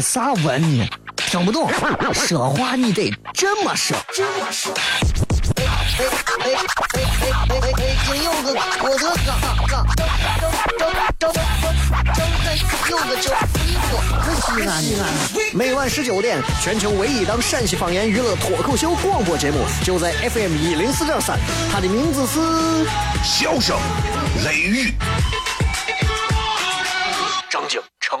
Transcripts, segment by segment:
啥文呢？听不懂，说话你得这么说。哎哎哎哎哎哎哎！金柚子，我的哥哥，周周周周周柚子，周西安西安。每晚十九点，全球唯一档陕西方言娱乐脱口秀广播节目，就在 FM 一零四点三。它的名字是《笑声雷雨》。张景成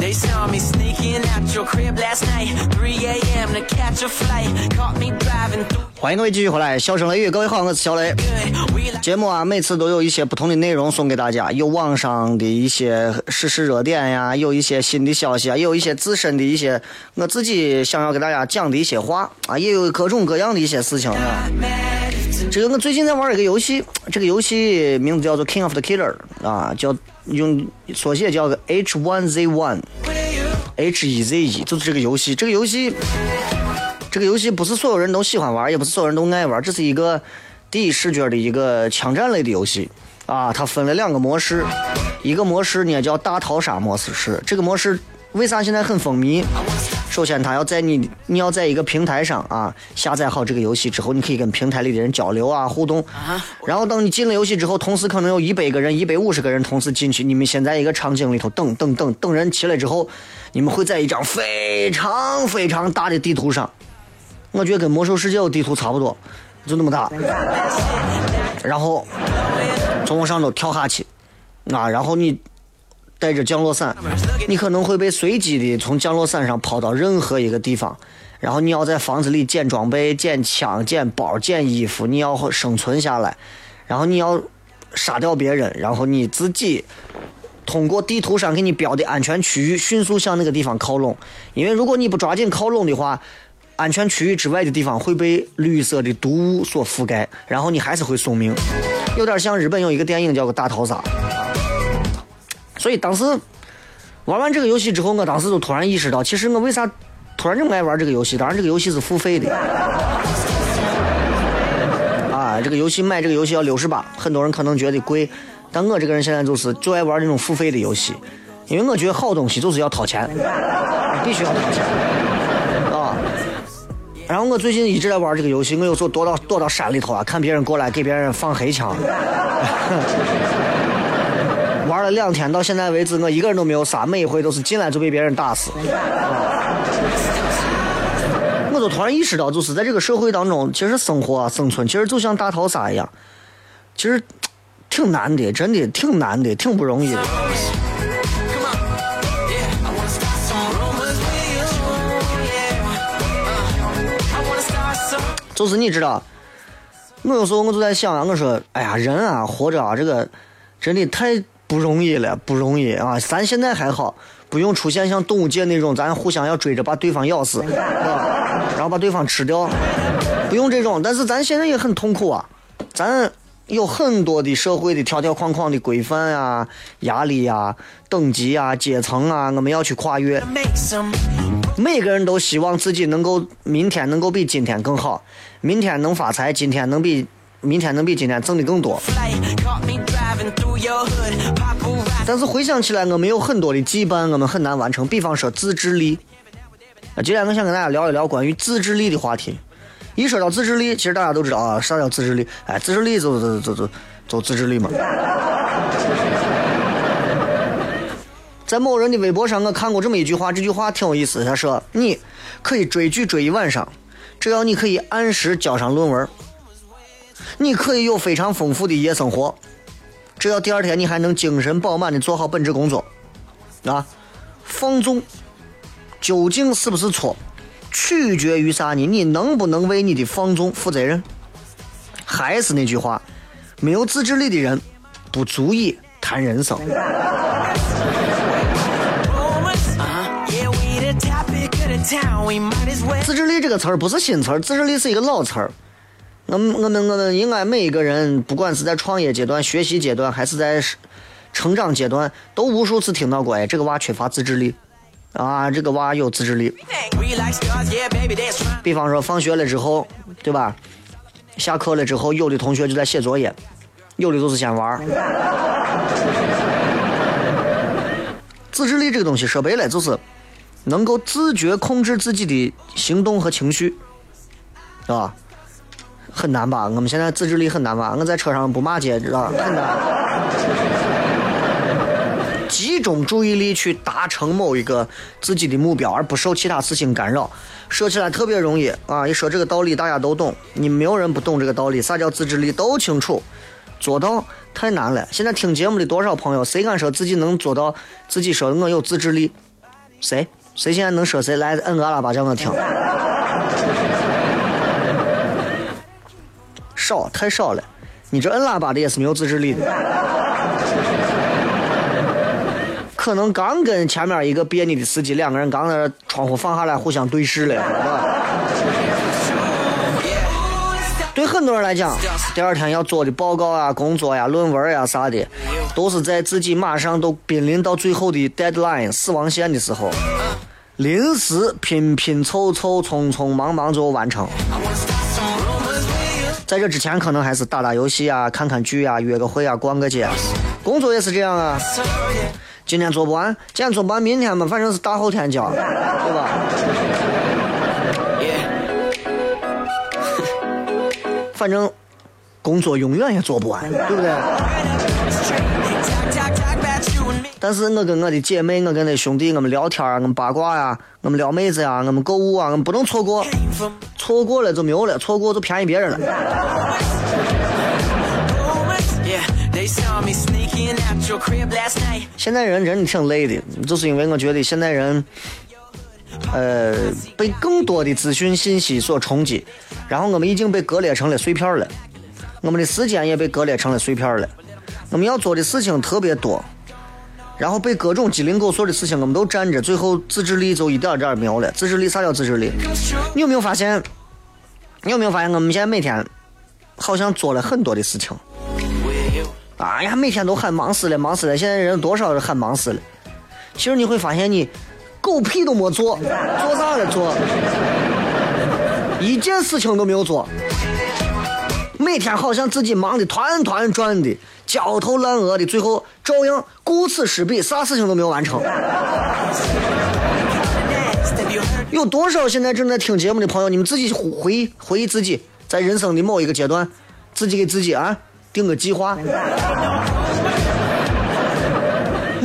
they saw me sneaking out your crib last night. 3 a.m. to catch a flight. Caught me driving through. 欢迎各位继续回来，笑声雷雨，各位好，我是小雷。节目啊，每次都有一些不同的内容送给大家，有网上的一些时事热点呀，有一些新的消息啊，也有一些自身的一些我自己想要给大家讲的一些话啊，也有各种各样的一些事情啊。这个我最近在玩一个游戏，这个游戏名字叫做《King of the Killer》啊，叫用缩写叫个 H1Z1。H E Z E 就是这个游戏，这个游戏，这个游戏不是所有人都喜欢玩，也不是所有人都爱玩，这是一个第一视角的一个枪战类的游戏啊。它分了两个模式，一个模式呢叫大逃杀模式是，这个模式为啥现在很风靡？首先，它要在你你要在一个平台上啊下载好这个游戏之后，你可以跟平台里的人交流啊互动。然后等你进了游戏之后，同时可能有一百个人、一百五十个人同时进去，你们先在一个场景里头等等等等人齐了之后，你们会在一张非常非常大的地图上，我觉得跟魔兽世界的地图差不多，就那么大。然后从上头跳下去，啊，然后你带着降落伞，你可能会被随机的从降落伞上抛到任何一个地方，然后你要在房子里捡装备、捡枪、捡包、捡衣服，你要生存下来，然后你要杀掉别人，然后你自己通过地图上给你标的安全区域，迅速向那个地方靠拢。因为如果你不抓紧靠拢的话，安全区域之外的地方会被绿色的毒雾所覆盖，然后你还是会送命。有点像日本有一个电影叫做《大逃杀》，所以当时玩完这个游戏之后，我当时就突然意识到，其实我为啥突然这么爱玩这个游戏？当然，这个游戏是付费的。啊，这个游戏买这个游戏要六十八，很多人可能觉得贵，但我这个人现在就是就爱玩这种付费的游戏，因为我觉得好东西就是要掏钱，必须要掏钱啊。然后我最近一直在玩这个游戏，我有时候躲到躲到山里头啊，看别人过来给别人放黑枪，玩了两天，到现在为止我一个人都没有杀，每一回都是进来就被别人打死。我就突然意识到，就是在这个社会当中，其实生活啊、生存，其实就像大逃杀一样，其实挺难的，真的挺难的，挺不容易的。就是你知道，我有时候我就在想啊，我说，哎呀，人啊，活着啊，这个真的太不容易了，不容易啊。咱现在还好，不用出现像动物界那种，咱互相要追着把对方咬死，啊，然后把对方吃掉，不用这种。但是咱现在也很痛苦啊，咱有很多的社会的条条框框的规范啊、压力啊、等级啊、阶层啊，我们要去跨越。每个人都希望自己能够明天能够比今天更好，明天能发财，今天能比明天能比今天挣的更多。但是回想起来，我们有很多的羁绊，我们很难完成。比方说自制力，啊，今天我想跟大家聊一聊关于自制力的话题。一说到自制力，其实大家都知道啊，啥叫自制力？哎，自制力就就就就就自制力嘛。在某人的微博上，我看过这么一句话，这句话挺有意思。他说：“你可以追剧追一晚上，只要你可以按时交上论文；你可以有非常丰富的夜生活，只要第二天你还能精神饱满的做好本职工作。啊，放纵究竟是不是错，取决于啥呢？你能不能为你的放纵负责任？还是那句话，没有自制力的人不足以谈人生。Uh-huh. 自制力这个词儿不是新词儿，自制力是一个老词儿。我们我们我们应该每一个人，不管是在创业阶段、学习阶段，还是在成长阶段，都无数次听到过，哎，这个娃缺乏自制力，啊，这个娃有自制力。比方说放学了之后，对吧？下课了之后，有的同学就在写作业，有的就是先玩。自制力这个东西说白了就是能够自觉控制自己的行动和情绪，是吧？很难吧？我们现在自制力很难吧？我在车上不骂街，知道吧？很难。集中注意力去达成某一个自己的目标，而不受其他事情干扰。说起来特别容易啊！一说这个道理，大家都懂，你没有人不懂这个道理。啥叫自制力？都清楚，做到太难了。现在听节目的多少朋友，谁敢说自己能做到？自己说我有自制力？谁？谁现在能说谁？来摁个喇叭叫我听。少，太少了。你这摁喇叭的也是没有自制力的。可能刚跟前面一个别扭的司机，两个人刚在窗户放下来互相对视了，对很多人来讲，第二天要做的报告啊、工作呀、论文呀啥的，都是在自己马上都濒临到最后的 deadline 死亡线的时候，临时拼拼凑凑、匆匆忙忙就完成。在这之前，可能还是打打游戏啊、看看剧啊、约个会啊、逛个街。工作也是这样啊。今天做不完，今天做不完，明天嘛，反正是大后天交，对吧？反正工作永远也做不完，对不对？但是我跟我的姐妹，我跟那兄弟，我们聊天啊，我们八卦呀、我们撩妹子呀、我们购物啊，我们不能错过，错过了就没有了，错过就便宜别人了。现在人真的挺累的，就是因为我觉得现在人，呃，被更多的资讯信息所冲击，然后我们已经被割裂成了碎片儿了，我们的时间也被割裂成了碎片儿了，我们要做的事情特别多，然后被各种鸡零狗碎的事情我们都占着，最后自制力就一点点没有了。自制力啥叫自制力？你有没有发现？你有没有发现我们现在每天好像做了很多的事情？哎呀，每天都喊忙死了，忙死了。现在人多少人喊忙死了？其实你会发现，你狗屁都没做，做啥了做？一件事情都没有做。每天好像自己忙得团团转的，焦头烂额的，最后照样顾此失彼，啥事情都没有完成。有多少现在正在听节目的朋友，你们自己回忆回忆自己在人生的某一个阶段，自己给自己啊定个计划。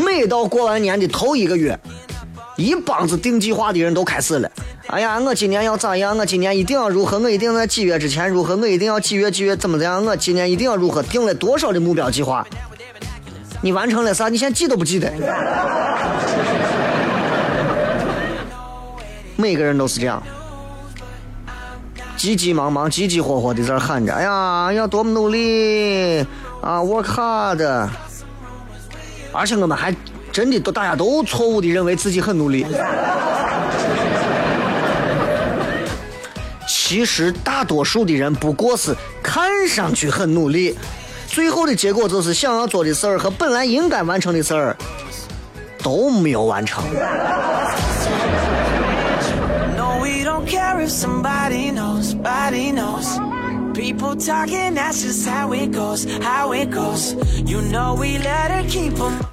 每到过完年的头一个月，一帮子定计划的人都开始了。哎呀，我今年要咋样？我今年一定要如何？我一定在几月之前如何？我一定要几月几月怎么怎样？我今年一定要如何？定了多少的目标计划？你完成了啥？你现在记都不记得。每个人都是这样，急急忙忙、急急火火的在这喊着：“哎呀，要多么努力啊，work hard！” 而且我们还真的都大家都错误的认为自己很努力。其实大多数的人不过是看上去很努力，最后的结果就是想要做的事儿和本来应该完成的事儿都没有完成。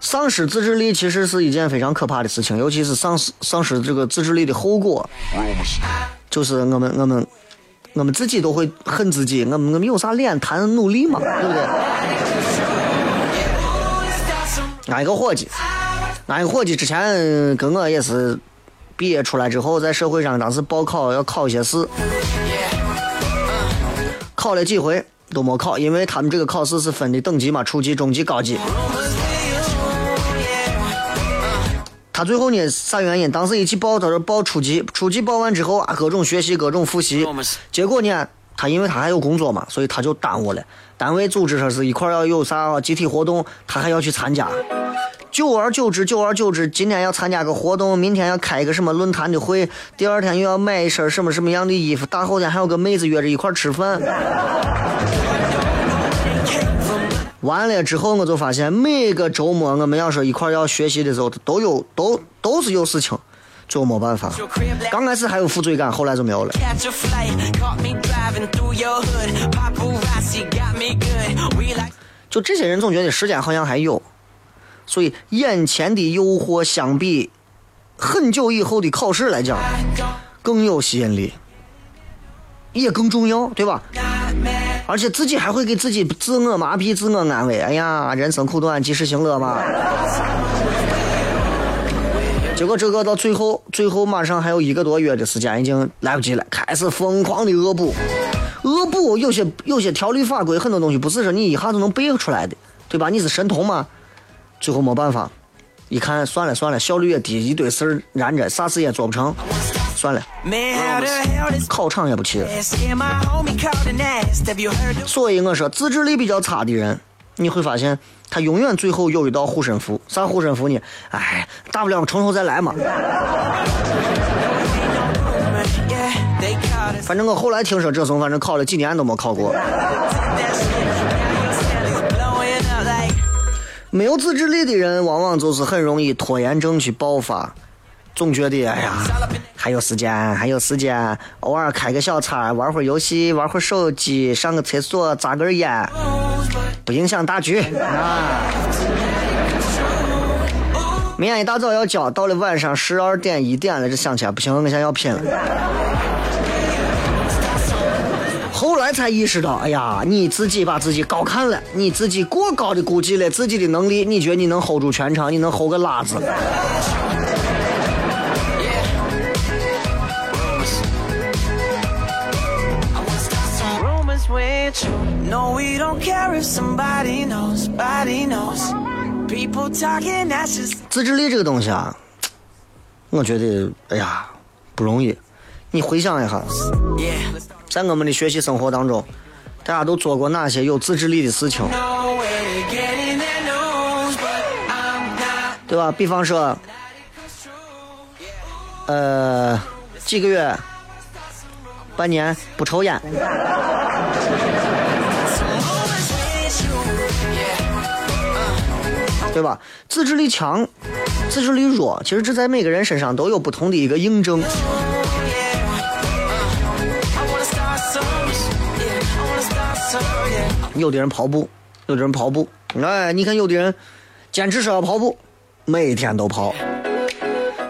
丧失自制力其实是一件非常可怕的事情，尤其是丧失丧失这个自制力的后果。就是我们我们我们自己都会恨自己，我们我们有啥脸谈努力嘛，对不对？俺一个伙计，俺一个伙计之前跟我也是毕业出来之后，在社会上当时报考要考一些试。考了几回都没考，因为他们这个考试是分的等级嘛，初级、中级、高级。他最后呢，啥原因？当时一起报，他说报初级，初级报完之后啊，各种学习，各种复习，结果呢，他因为他还有工作嘛，所以他就耽误了。单位组织说是一块要有啥集体活动，他还要去参加。久而久之，久而久之，今天要参加个活动，明天要开一个什么论坛的会，第二天又要买一身什么什么样的衣服，大后天还有个妹子约着一块吃饭。完了之后，我就发现每个周末我们要说一块要学习的时候，都有都都是有事情，就没办法。刚开始还有负罪感，后来就没有了。就这些人总觉得时间好像还有，所以眼前的诱惑相比很久以后的考试来讲更有吸引力，也更重要，对吧？而且自己还会给自己自我麻痹、自我安慰。哎呀，人生苦短，及时行乐嘛。结果这个到最后，最后马上还有一个多月的时间，已经来不及了，开始疯狂的恶补。恶补有些有些条例法规，很多东西不是说你一下就能背出来的，对吧？你是神童嘛？最后没办法，一看算了算了，效率也低，一堆事儿燃着，啥事也做不成，算了考场也不去了。所以我说，自制力比较差的人，你会发现他永远最后有一道护身符。啥护身符呢？哎，大不了从头再来嘛。反正我后来听说这怂，反正考了几年都没考过。没有自制力的人，往往就是很容易拖延症去爆发，总觉得哎呀，还有时间，还有时间，偶尔开个小差，玩会儿游戏，玩会儿手机，上个厕所，扎根烟，不影响大局啊。明天一大早要交，到了晚上十二点一点了，这想起来不行，我现在要拼了。后来才意识到，哎呀，你自己把自己高看了，你自己过高的估计了自己的能力，你觉得你能 hold 住全场，你能 hold 个拉子？You. No, we don't care if somebody knows. Body knows. People talking, that's just 自制力这个东西啊，我觉得，哎呀，不容易。你回想一下，在我们的学习生活当中，大家都做过哪些有自制力的事情.对吧？比方说，呃，几个月、半年不抽烟，对吧？自制力强，自制力弱，其实这在每个人身上都有不同的一个印证。有的人跑步，有的人跑步，哎，你看有的人坚持说要跑步，每天都跑。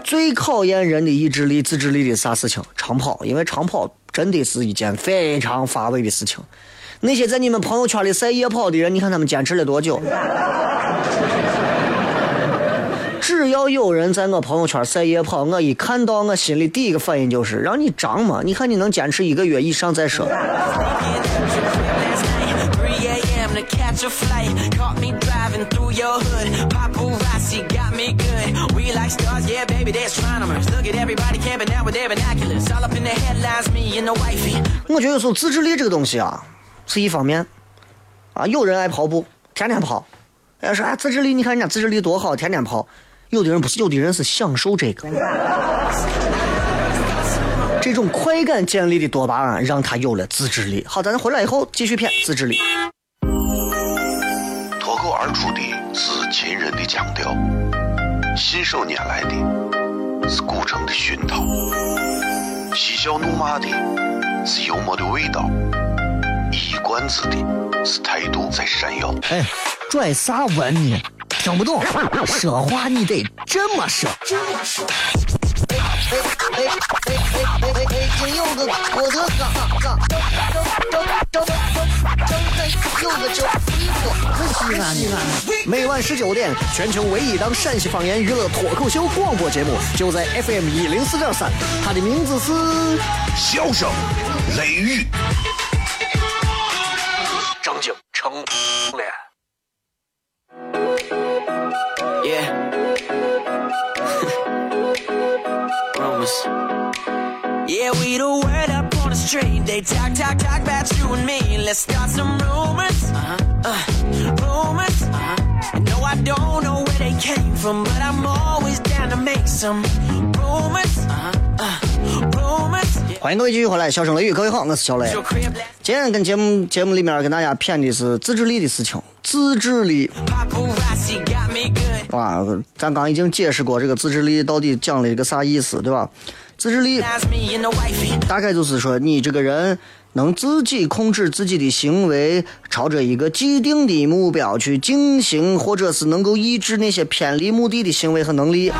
最考验人的意志力、自制力的啥事情？长跑，因为长跑真的是一件非常乏味的事情。那些在你们朋友圈里晒夜跑的人，你看他们坚持了多久？只要有人在我朋友圈晒夜跑，我一看到，我心里第一个反应就是让你涨嘛！你看你能坚持一个月以上再说。我觉得有时候自制力这个东西啊，是一方面，啊，有人爱跑步，天天跑，哎说哎自制力，你看人家自制力多好，天天跑。有的人不是，有的人是享受这个，这种快感建立的多巴胺让他有了自制力。好，咱回来以后继续骗自制力。脱口而出的是秦人的腔调，信手拈来的是古城的熏陶，嬉笑怒骂的是幽默的味道，一冠子的是态度在闪耀。哎，拽啥文呢？听不懂，说话你得这么说。北北北北北北北京有个郭德纲，纲正正正正正有个叫一个，可西安。每晚十九点，全球唯一档陕西方言娱乐脱口秀广播节目，就在 FM 一零四点三，它的名字是笑声雷雨，正经成 They talk, talk, talk about you and me. Let's start some rumors. Uh-huh. Uh, rumors. Uh-huh. No, I don't know where they came from, but I'm always down to make some rumors. Uh-huh. Uh, rumors. 欢迎各位继续回来，笑声雷雨，各位好，我是小雷。今天跟节目节目里面跟大家谝的是自制力的事情，自制力。哇，咱刚已经解释过这个自制力到底讲了一个啥意思，对吧？自制力大概就是说，你这个人能自己控制自己的行为，朝着一个既定的目标去进行，或者是能够抑制那些偏离目的的行为和能力。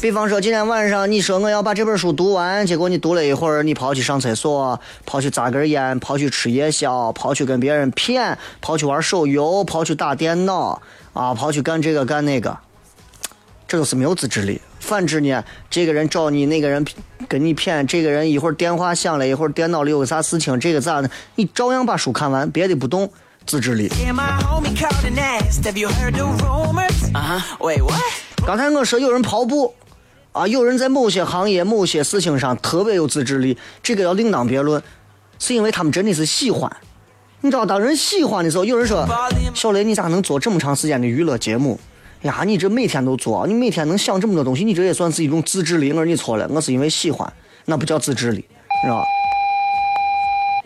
比方说，今天晚上你说我要把这本书读完，结果你读了一会儿，你跑去上厕所，跑去扎根烟，跑去吃夜宵，跑去跟别人骗，跑去玩手游，跑去打电脑，啊，跑去干这个干那个，这都是没有自制力。反之呢，这个人找你，那个人跟你骗，这个人一会儿电话响了，一会儿电脑里有个啥事情，这个咋的，你照样把书看完，别的不动，自制力。Uh huh. Wait, what? 刚才我说有人跑步，啊，有人在某些行业、某些事情上特别有自制力，这个要另当别论，是因为他们真的是喜欢。你知道，当人喜欢的时候，有人说：“小雷，你咋能做这么长时间的娱乐节目？呀，你这每天都做，你每天能想这么多东西，你这也算是一种自制力。”我说你错了，我是因为喜欢，那不叫自制力，你知道吧？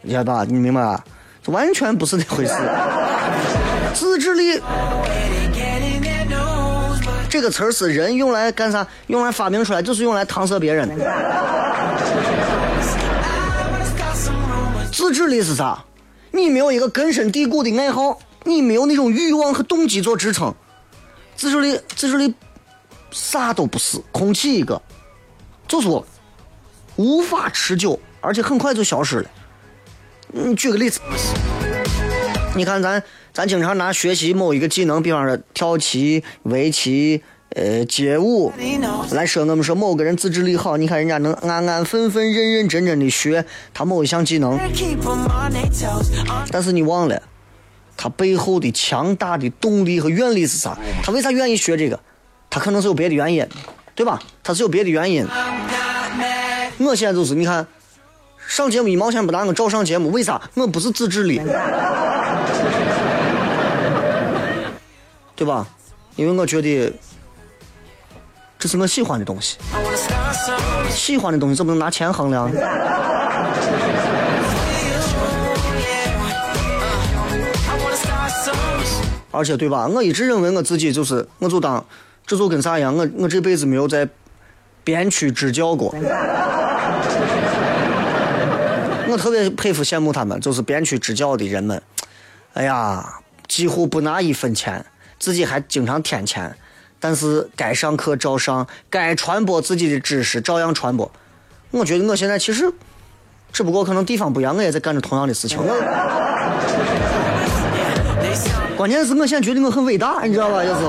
你晓得吧？你明白吧？这完全不是那回事。自制力这个词儿是人用来干啥？用来发明出来，就是用来搪塞别人的。自制力是啥？你没有一个根深蒂固的爱好，你没有那种欲望和动机做支撑。自制力，自制力，啥都不是，空气一个，就是无法持久，而且很快就消失了。嗯，举个例子，你看咱咱经常拿学习某一个技能，比方说跳棋、围棋、呃街舞，来说我们说某个人自制力好，你看人家能安安分分、认认真真的学他某一项技能，但是你忘了，他背后的强大的动力和愿力是啥？他为啥愿意学这个？他可能是有别的原因，对吧？他是有别的原因。我现在就是你看，上节目一毛钱不拿，我照上节目，为啥？我不是自制力，对吧？因为我觉得这是我喜欢的东西，喜欢的东西怎么能拿钱衡量？而且对吧？我一直认为我自己就是，我就当这就跟啥一样，我我这辈子没有在边区支教过。我特别佩服羡慕他们，就是边区支教的人们。哎呀，几乎不拿一分钱，自己还经常添钱，但是该上课照上，该传播自己的知识照样传播。我觉得我现在其实，只不过可能地方不一样，我也在干着同样的事情。关键是我现在觉得我很伟大，你知道吧？就是。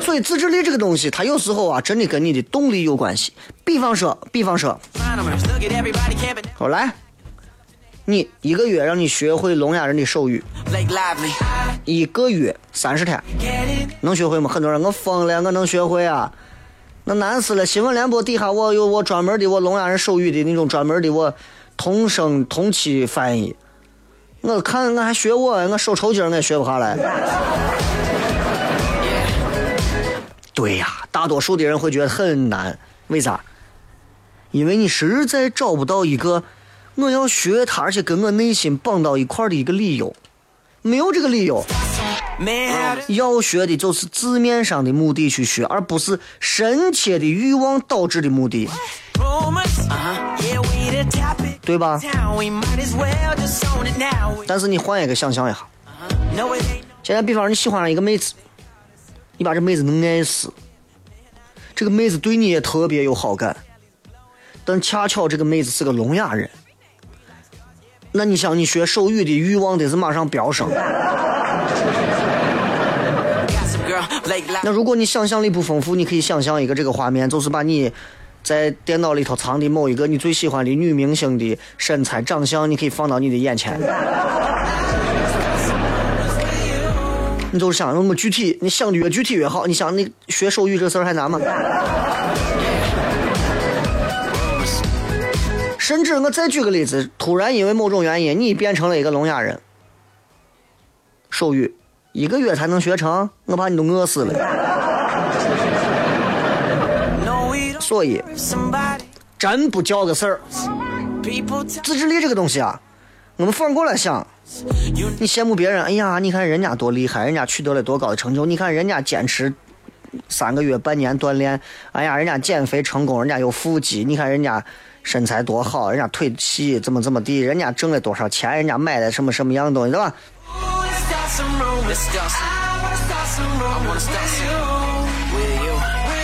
所以自制力这个东西，它有时候啊，真的跟你的动力有关系。比方说，比方说，我来，你一个月让你学会聋哑人的手语，一个月三十天，能学会吗？很多人我疯了，我能学会啊？那难死了！新闻联播底下我有我专门的我聋哑人手语的那种专门的我同声同期翻译，我看我还学我，我手抽筋儿我也学不下来。对呀，大多数的人会觉得很难，为啥？因为你实在找不到一个我要学他，而且跟我内心绑到一块儿的一个理由，没有这个理由。要学的就是字面上的目的去学，而不是深切的欲望导致的目的，对吧？但是你换一个想象一下，现在比方你喜欢上一个妹子，你把这妹子能爱死，这个妹子对你也特别有好感，但恰巧这个妹子是个聋哑人，那你想你学手语的欲望得是马上飙升。那如果你想象力不丰富，你可以想象一个这个画面，就是把你在电脑里头藏的某一个你最喜欢的女明星的身材、长相，你可以放到你的眼前。你就是想那么具体，你想的越具体越好。你想你学手语这事儿还难吗？甚至我再举个例子，突然因为某种原因，你变成了一个聋哑人，手语一个月才能学成，我怕你都饿死了。所以真不叫个事儿。自制力这个东西啊，我们反过来想，你羡慕别人，哎呀，你看人家多厉害，人家取得了多高的成就，你看人家坚持三个月、半年锻炼，哎呀，人家减肥成功，人家有腹肌，你看人家身材多好，人家腿细，怎么怎么地，人家挣了多少钱，人家买的什么什么样的东西，对吧？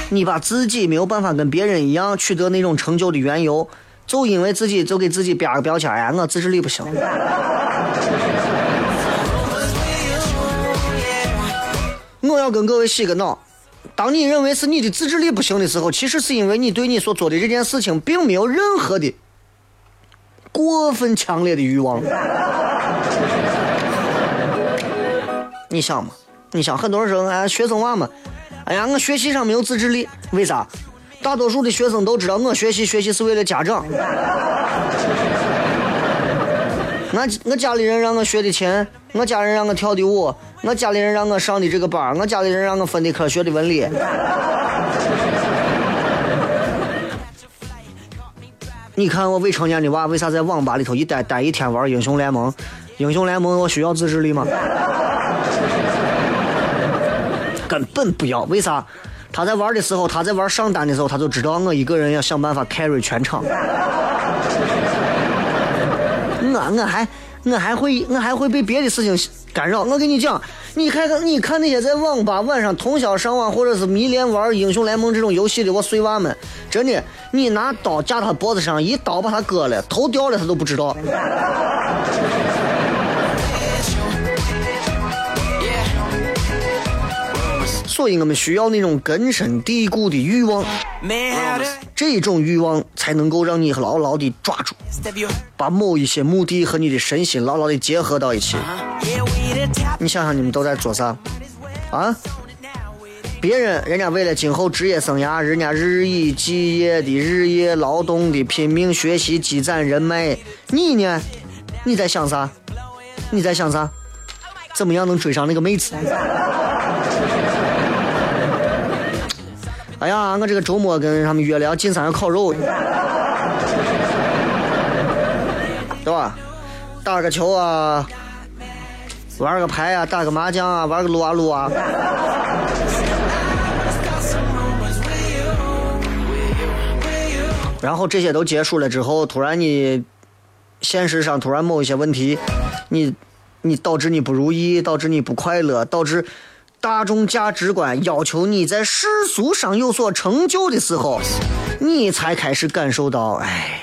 你把自己没有办法跟别人一样取得那种成就的缘由，就因为自己就给自己标个标签，哎呀，我自制力不行。我要跟各位洗个脑。当你认为是你的自制力不行的时候，其实是因为你对你所做的这件事情并没有任何的过分强烈的欲望。你想嘛？你想，很多人说，哎，学生娃嘛，哎呀，我学习上没有自制力，为啥？大多数的学生都知道，我学习学习是为了家长。俺我家里人让我学的琴，我家人让我跳的舞，我家里人让我上的这个班，我家里人让我分的科学的文理。你看我未成年的娃为啥在网吧里头一待待一天玩英雄联盟？英雄联盟我需要自制力吗？根本不要，为啥？他在玩的时候，他在玩上单的时候，他就知道我一个人要想办法 carry 全场。我还我还会我还会被别的事情干扰。我跟你讲，你看看你看那些在网吧晚上通宵上网或者是迷恋玩英雄联盟这种游戏的我碎娃们，真的，你拿刀架他脖子上，一刀把他割了，头掉了他都不知道。所以我们需要那种根深蒂固的欲望这种欲望才能够让你牢牢的抓住，把某一些目的和你的身心牢牢的结合到一起。你想想，你们都在做啥？啊？别人人家为了今后职业生涯，人家日以继夜的日夜劳动的拼命学习，积攒人脉。你呢？你在想啥？你在想啥？怎么样能追上那个妹子？哎呀，我这个周末跟他们约了要进山要烤肉，对吧？打个球啊，玩个牌啊，打个麻将啊，玩个撸啊撸啊。然后这些都结束了之后，突然你现实上突然某一些问题，你你导致你不如意，导致你不快乐，导致大众价值观要求你在世俗上有所成就的时候，你才开始感受到，哎，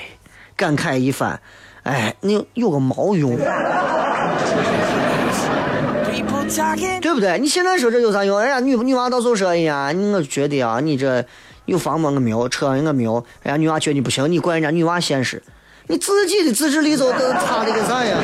感慨一番，哎，你有个毛用。对不对？你现在说这有啥用？人家女女娃到时候说，哎呀，我觉得啊，你这有房吗？我没有，车我没有。人家女娃觉得你不行，你怪人家女娃现实，你自己的自制力都都差的个啥呀？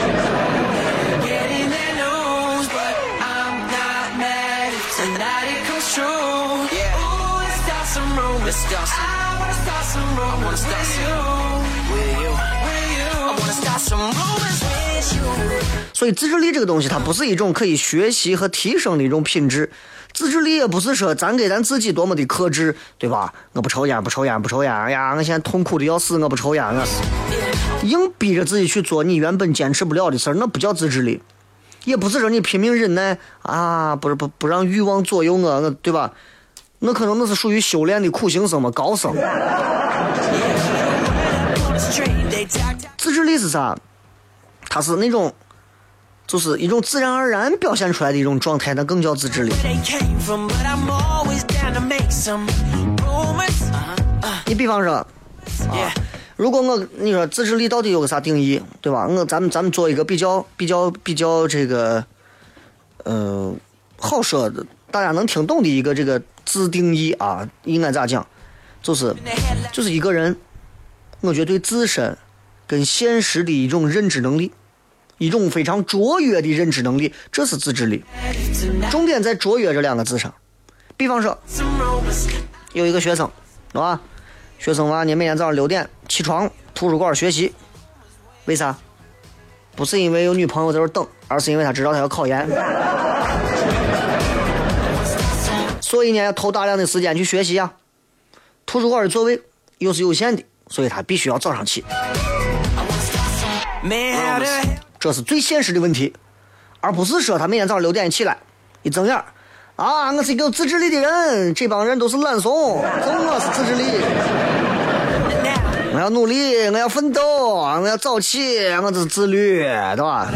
Let's start some. I wanna start some rumors. I wanna start some. With you. With you. I wanna start some rumors with you. 所以自制力这个东西，它不是一种可以学习和提升的一种品质。自制力也不是说咱给咱自己多么的克制，对吧？我不抽烟，不抽烟，不抽烟。哎呀，我现在痛苦的要死，我不抽烟了。硬逼着自己去做你原本坚持不了的事儿，那不叫自制力，也不是说你拼命忍耐啊，不是不不让欲望左右我，我对吧？那可能那是属于修炼的苦行僧嘛，高僧。自制力是啥？它是那种，就是一种自然而然表现出来的一种状态，那更叫自制力。你比方说，啊如果我你说自制力到底有个啥定义，对吧？我咱们咱们做一个比较比较比较这个，呃，好说的，大家能听懂的一个这个自定义啊，应该咋讲？就是就是一个人，我觉得对自身跟现实的一种认知能力，一种非常卓越的认知能力，这是自制力。重点在“卓越”这两个字上。比方说，有一个学生，是吧？学生娃，你每天早上六点起床，图书馆学习，为啥？不是因为有女朋友在这等，而是因为他知道他要考研。所以呢，要投大量的时间去学习啊。图书馆的座位又是有限的，所以他必须要早上起。这是最现实的问题，而不是说他每天早上六点起来，一睁眼啊，我是一个有自制力的人，这帮人都是懒怂，就我是自制力。我要努力，我要奋斗，我要早起，我这是自律，对吧？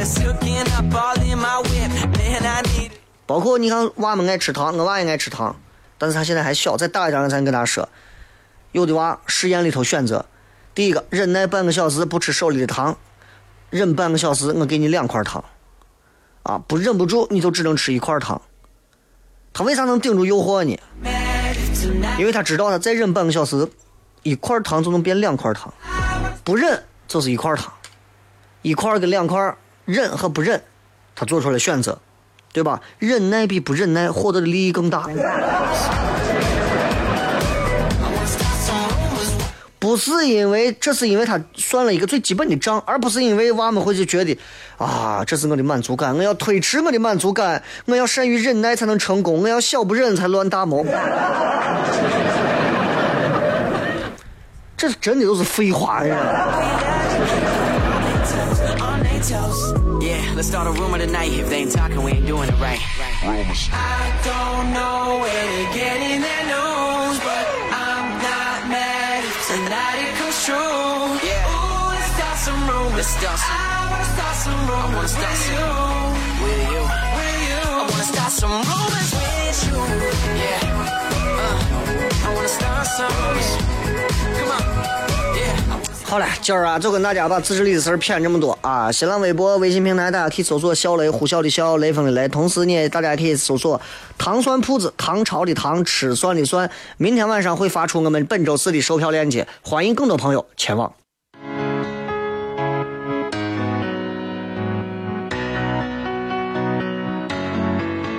包括你看，娃们爱吃糖，我娃也爱吃糖，但是他现在还小，再大一点，我才跟他说。有的娃实验里头选择，第一个忍耐半个小时不吃手里的糖，忍半个小时我给你两块糖，啊，不忍不住你就只能吃一块糖。他为啥能顶住诱惑呢？因为他知道他再忍半个小时，一块糖就能变两块糖，不忍就是一块糖，一块跟两块，忍和不忍，他做出了选择，对吧？忍耐比不忍耐获得的利益更大。不是因为，这是因为他算了一个最基本的账，而不是因为娃们会去觉得，啊，这是我的满足感，我要推迟我的满足感，我要善于忍耐才能成功，我要小不忍才乱大谋。这真的都是废话呀！we toast. Yeah, let's start a rumor tonight. If they ain't talking, we ain't doing it right. Rumors. I don't know where to get in their news, but I'm not mad if tonight it comes true. Yeah. Ooh, let's start some rumors. Let's start some. I wanna start some rumors. I wanna start with. You. With you. With you. I wanna start some rumors with you. Yeah. Uh, I wanna start some rumors. Come on. Yeah. 好嘞，今儿啊，就跟大家把自制力的事儿骗这么多啊！新浪微博、微信平台，大家可以搜索“小雷”，呼啸的啸，雷锋的雷。同时呢，大家可以搜索“糖蒜铺子”，唐朝的唐，吃蒜的蒜。明天晚上会发出我们本周四的售票链接，欢迎更多朋友前往。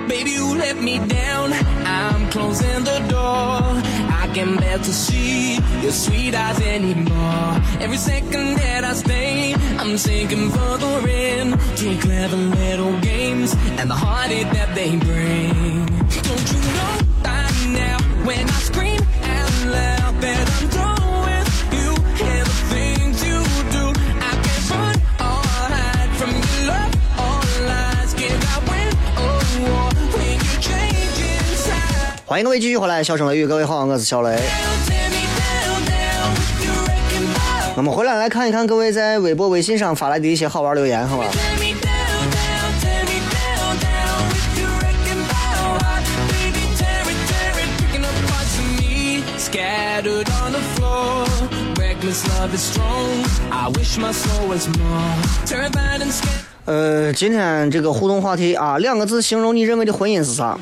Baby, you let me down. I'm closing the door. I can bear to see your sweet eyes anymore. Every second that I stay, I'm sinking further in to clever little games and the heartache that they bring. Don't you know by now when I scream out loud that I'm done 欢迎各位继续回来，笑声雷雨，各位好，我是小雷。我们回来来看一看各位在微博、微信上发来的一些好玩留言，好吧？呃今天这个互动话题啊两个字形容你认为的婚姻是啥？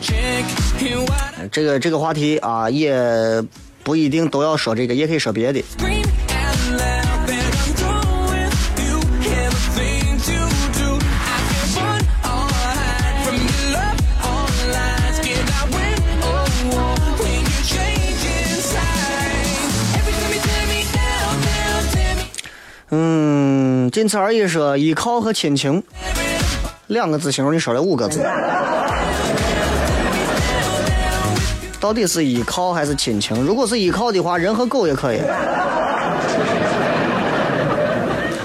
这个这个话题啊也不一定都要说这个也可以说别的。仅此而已说依靠和亲情两个字形容你说了五个字，到底是依靠还是亲情？如果是依靠的话，人和狗也可以。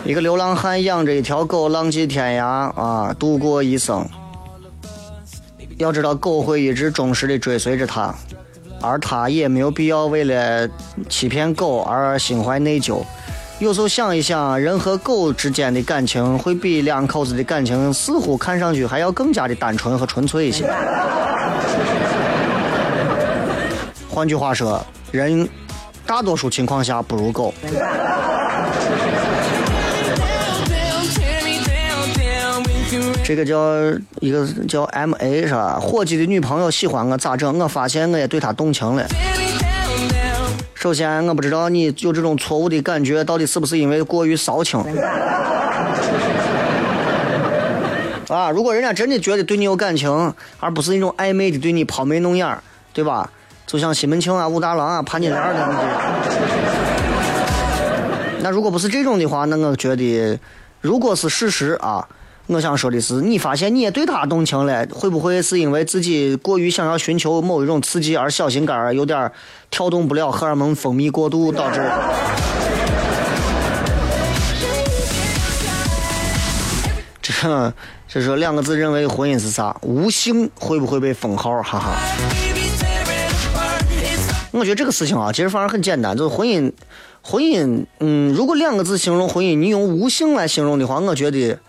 一个流浪汉养着一条狗，浪迹天涯啊，度过一生。要知道，狗会一直忠实的追随着他，而他也没有必要为了欺骗狗而心怀内疚。有时候想一想，人和狗之间的感情会比两口子的感情似乎看上去还要更加的单纯和纯粹一些。换句话说，人大多数情况下不如狗。这个叫一个叫 M A 是吧？伙计的女朋友喜欢我咋整？我发现我也对她动情了。首先，我不知道你有这种错误的感觉，到底是不是因为过于骚情？啊，如果人家真的觉得对你有感情，而不是那种暧昧的对你抛眉弄眼儿，对吧？就像西门庆啊、武大郎啊、潘金莲那种，那如果不是这种的话，那我觉得，如果是事实啊，我想说的是，你发现你也对他动情了，会不会是因为自己过于想要寻求某一种刺激而小心肝儿有点儿跳动不了，荷尔蒙分泌过度导致？这这说两个字认为婚姻是啥？无性会不会被封号？哈哈。我觉得这个事情啊，其实反而很简单，就是婚姻，婚姻，嗯，如果两个字形容婚姻，你用无性来形容的话，我觉得，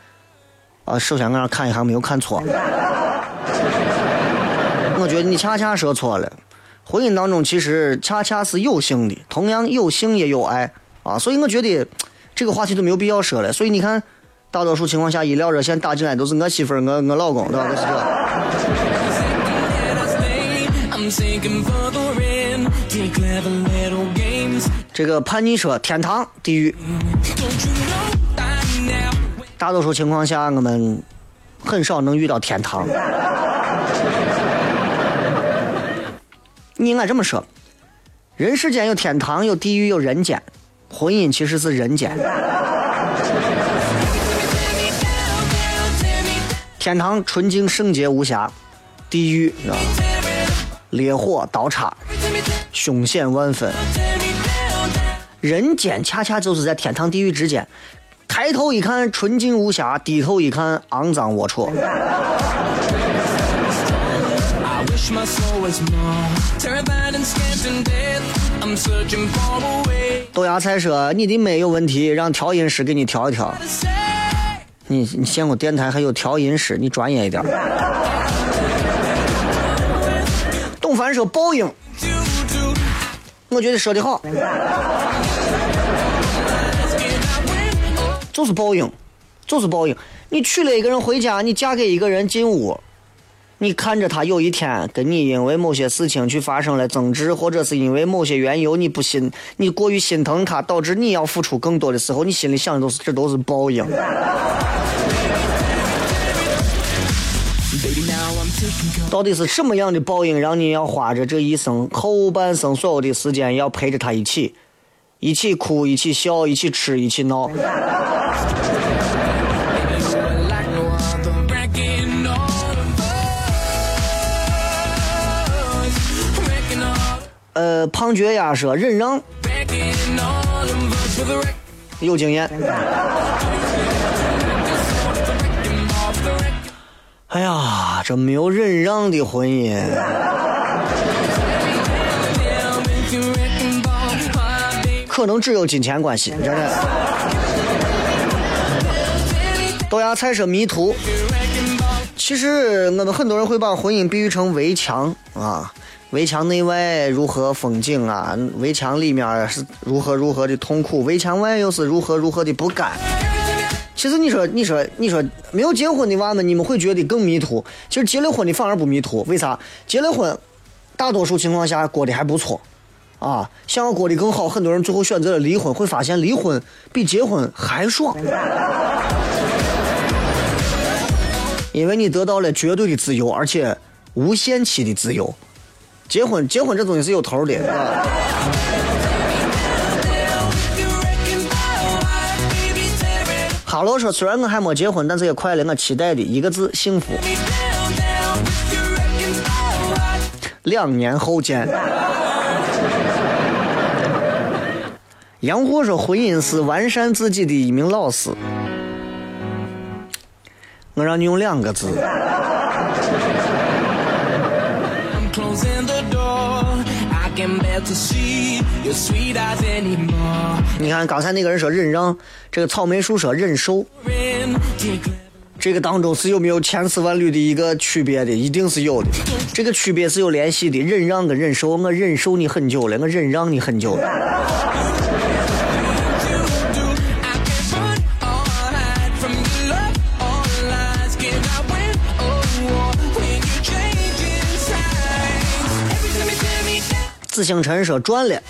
啊，首先我让看一下没有看错，我觉得你恰恰说错了，婚姻当中其实恰恰是有性的，同样有性也有爱啊，所以我觉得这个话题都没有必要说了。所以你看，大多数情况下，医疗热线打进来都是我媳妇儿、我我老公，对吧？都是这。这个叛逆说天堂、地狱，大多数情况下我们很少能遇到天堂。你应该这么说：人世间有天堂，有地狱，有人间。婚姻其实是人间。天堂纯净圣洁无瑕，地狱啊，烈火刀叉，凶险万分。人间恰恰就是在天堂地狱之间，抬头一看纯净无瑕，低头一看肮脏龌龊。豆芽菜说：“你的麦有问题，让调音师给你调一调。”你你见过电台还有调音师？你专业一点。董凡说：“报应。”我觉得说的好，就是报应，就是报应。你娶了一个人回家，你嫁给一个人进屋，你看着他有一天跟你因为某些事情去发生了争执，或者是因为某些缘由你不心，你过于心疼他，导致你要付出更多的时候，你心里想的都是这都是报应。到底是什么样的报应，让你要花着这一生后半生所有的时间，要陪着他一起，一起哭，一起笑，一起吃，一起闹？呃，胖脚丫说忍让，有经验。哎呀，这没有忍让的婚姻，能只有金钱关系，真的。豆芽菜说迷途，其实我们很多人会把婚姻比喻成围墙啊，围墙内外如何风景啊，围墙里面是如何如何的痛苦，围墙外又是如何如何的不甘。其实你说，你说，你说，没有结婚的娃们，你们会觉得更迷途。其实结了婚的反而不迷途，为啥？结了婚，大多数情况下过得还不错，啊，想要过得更好，很多人最后选择了离婚，会发现离婚比结婚还爽，因为你得到了绝对的自由，而且无限期的自由。结婚，结婚这东西是有头的。哈喽说，虽然我还没结婚，但是也快了。我期待的一个字：幸福。两年后见。杨货说，婚姻是完善自己的一名老师。我让你用两个字。你看刚才那个人说忍让，这个草莓树说忍受，这个当中是有没有千丝万缕的一个区别的？一定是有的，这个区别是有联系的。忍让跟忍受，我忍受你很久了，我忍让你很久了。紫星辰说赚了，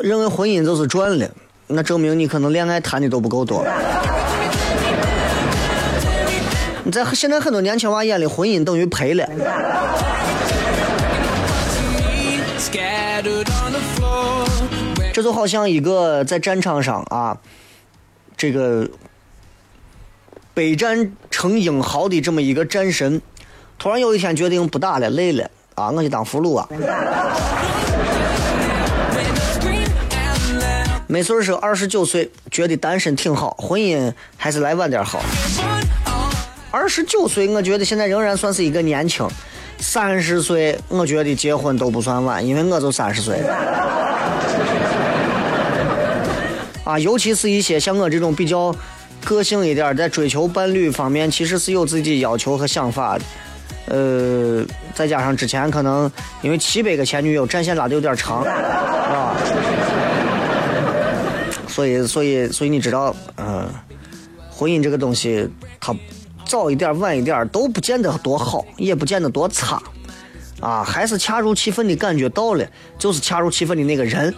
认为婚姻就是赚了，那证明你可能恋爱谈的都不够多。你在现在很多年轻娃眼里，婚姻等于赔了。这就好像一个在战场上啊，这个备战成英豪的这么一个战神，突然有一天决定不打了，累了啊，我去当俘虏啊。没事儿是二十九岁，觉得单身挺好，婚姻还是来晚点好。二十九岁，我觉得现在仍然算是一个年轻。三十岁，我觉得结婚都不算晚，因为我就三十岁。啊，尤其是一些像我这种比较个性一点，在追求伴侣方面，其实是有自己要求和想法的。呃，再加上之前可能因为七百个前女友，战线拉的有点长，啊，所以，所以，所以你知道，嗯，婚姻这个东西，它。早一点晚一点都不见得多好，也不见得多差，啊，还是恰如其分的感觉到了，就是恰如其分的那个人。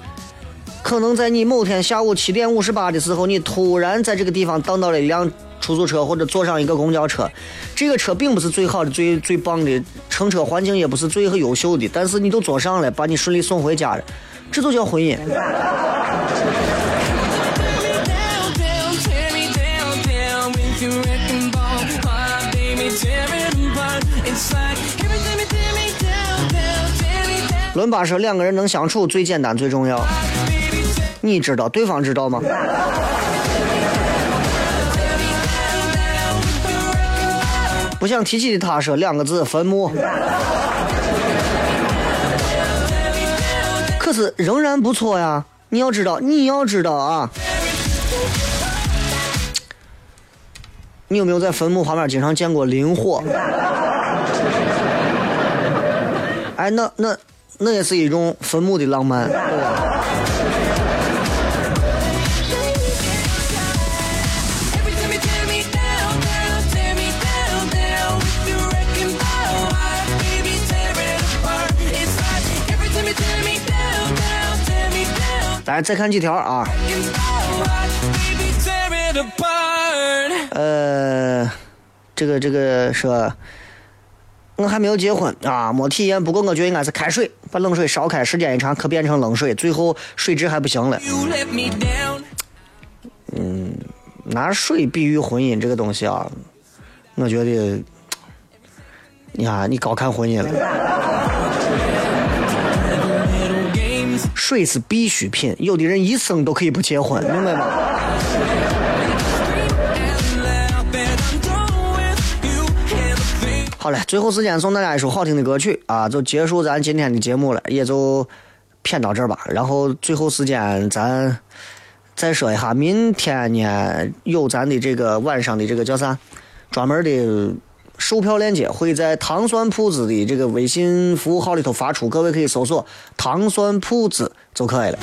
可能在你某天下午七点五十八的时候，你突然在这个地方等到了一辆出租车或者坐上一个公交车，这个车并不是最好的、最最棒的，乘车环境也不是最优秀的，但是你都坐上了，把你顺利送回家了，这就叫婚姻。伦巴说：“两个人能相处最简单最重要，你知道，对方知道吗？不想提起的他说两个字：坟墓。可是仍然不错呀！你要知道，你要知道啊！你有没有在坟墓旁边经常见过灵火？哎，那那。”那也是一种坟墓的浪漫，对吧？来，再看几条啊。呃，这个这个说。我还没有结婚啊，没体验。不过我觉得应该是开水，把冷水烧开，时间一长可变成冷水，最后水质还不行了。嗯，拿水比喻婚姻这个东西啊，我觉得，你看你高看婚姻了。水是必需品，有的人一生都可以不结婚，明白吗？好嘞，最后时间送大家一首好听的歌曲啊，就结束咱今天的节目了，也就骗到这儿吧。然后最后时间咱再说一下，明天呢有咱的这个晚上的这个叫啥，专门的售票链接会在糖酸铺子的这个微信服务号里头发出，各位可以搜索“糖酸铺子”就可以了。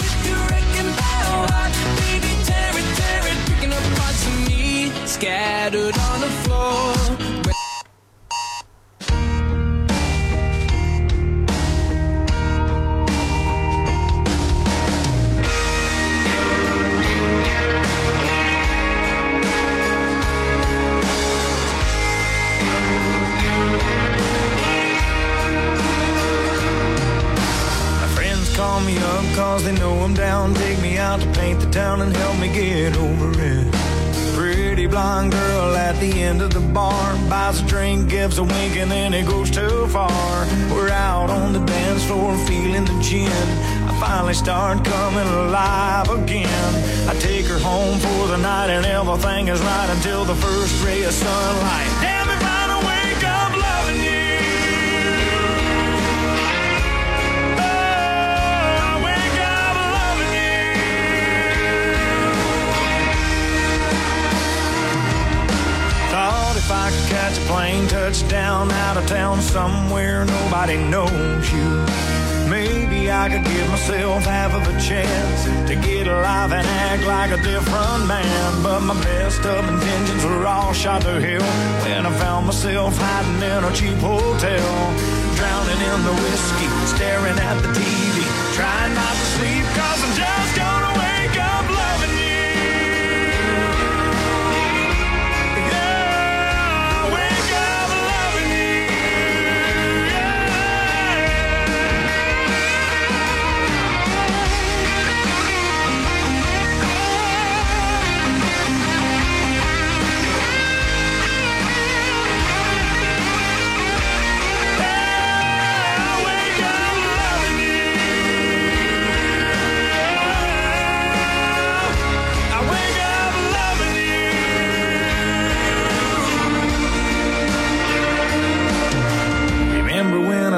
Cause they know I'm down. Take me out to paint the town and help me get over it. Pretty blonde girl at the end of the bar buys a drink, gives a wink, and then it goes too far. We're out on the dance floor feeling the gin. I finally start coming alive again. I take her home for the night, and everything is right until the first ray of sunlight. If I could catch a plane, touchdown out of town somewhere nobody knows you. Maybe I could give myself half of a chance to get alive and act like a different man. But my best of intentions were all shot to hell when I found myself hiding in a cheap hotel. Drowning in the whiskey, staring at the TV, trying not to sleep cause I'm just gonna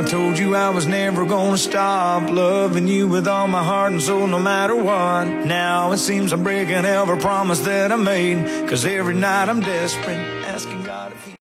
told you I was never gonna stop loving you with all my heart and soul no matter what. Now it seems I'm breaking every promise that I made. Cause every night I'm desperate,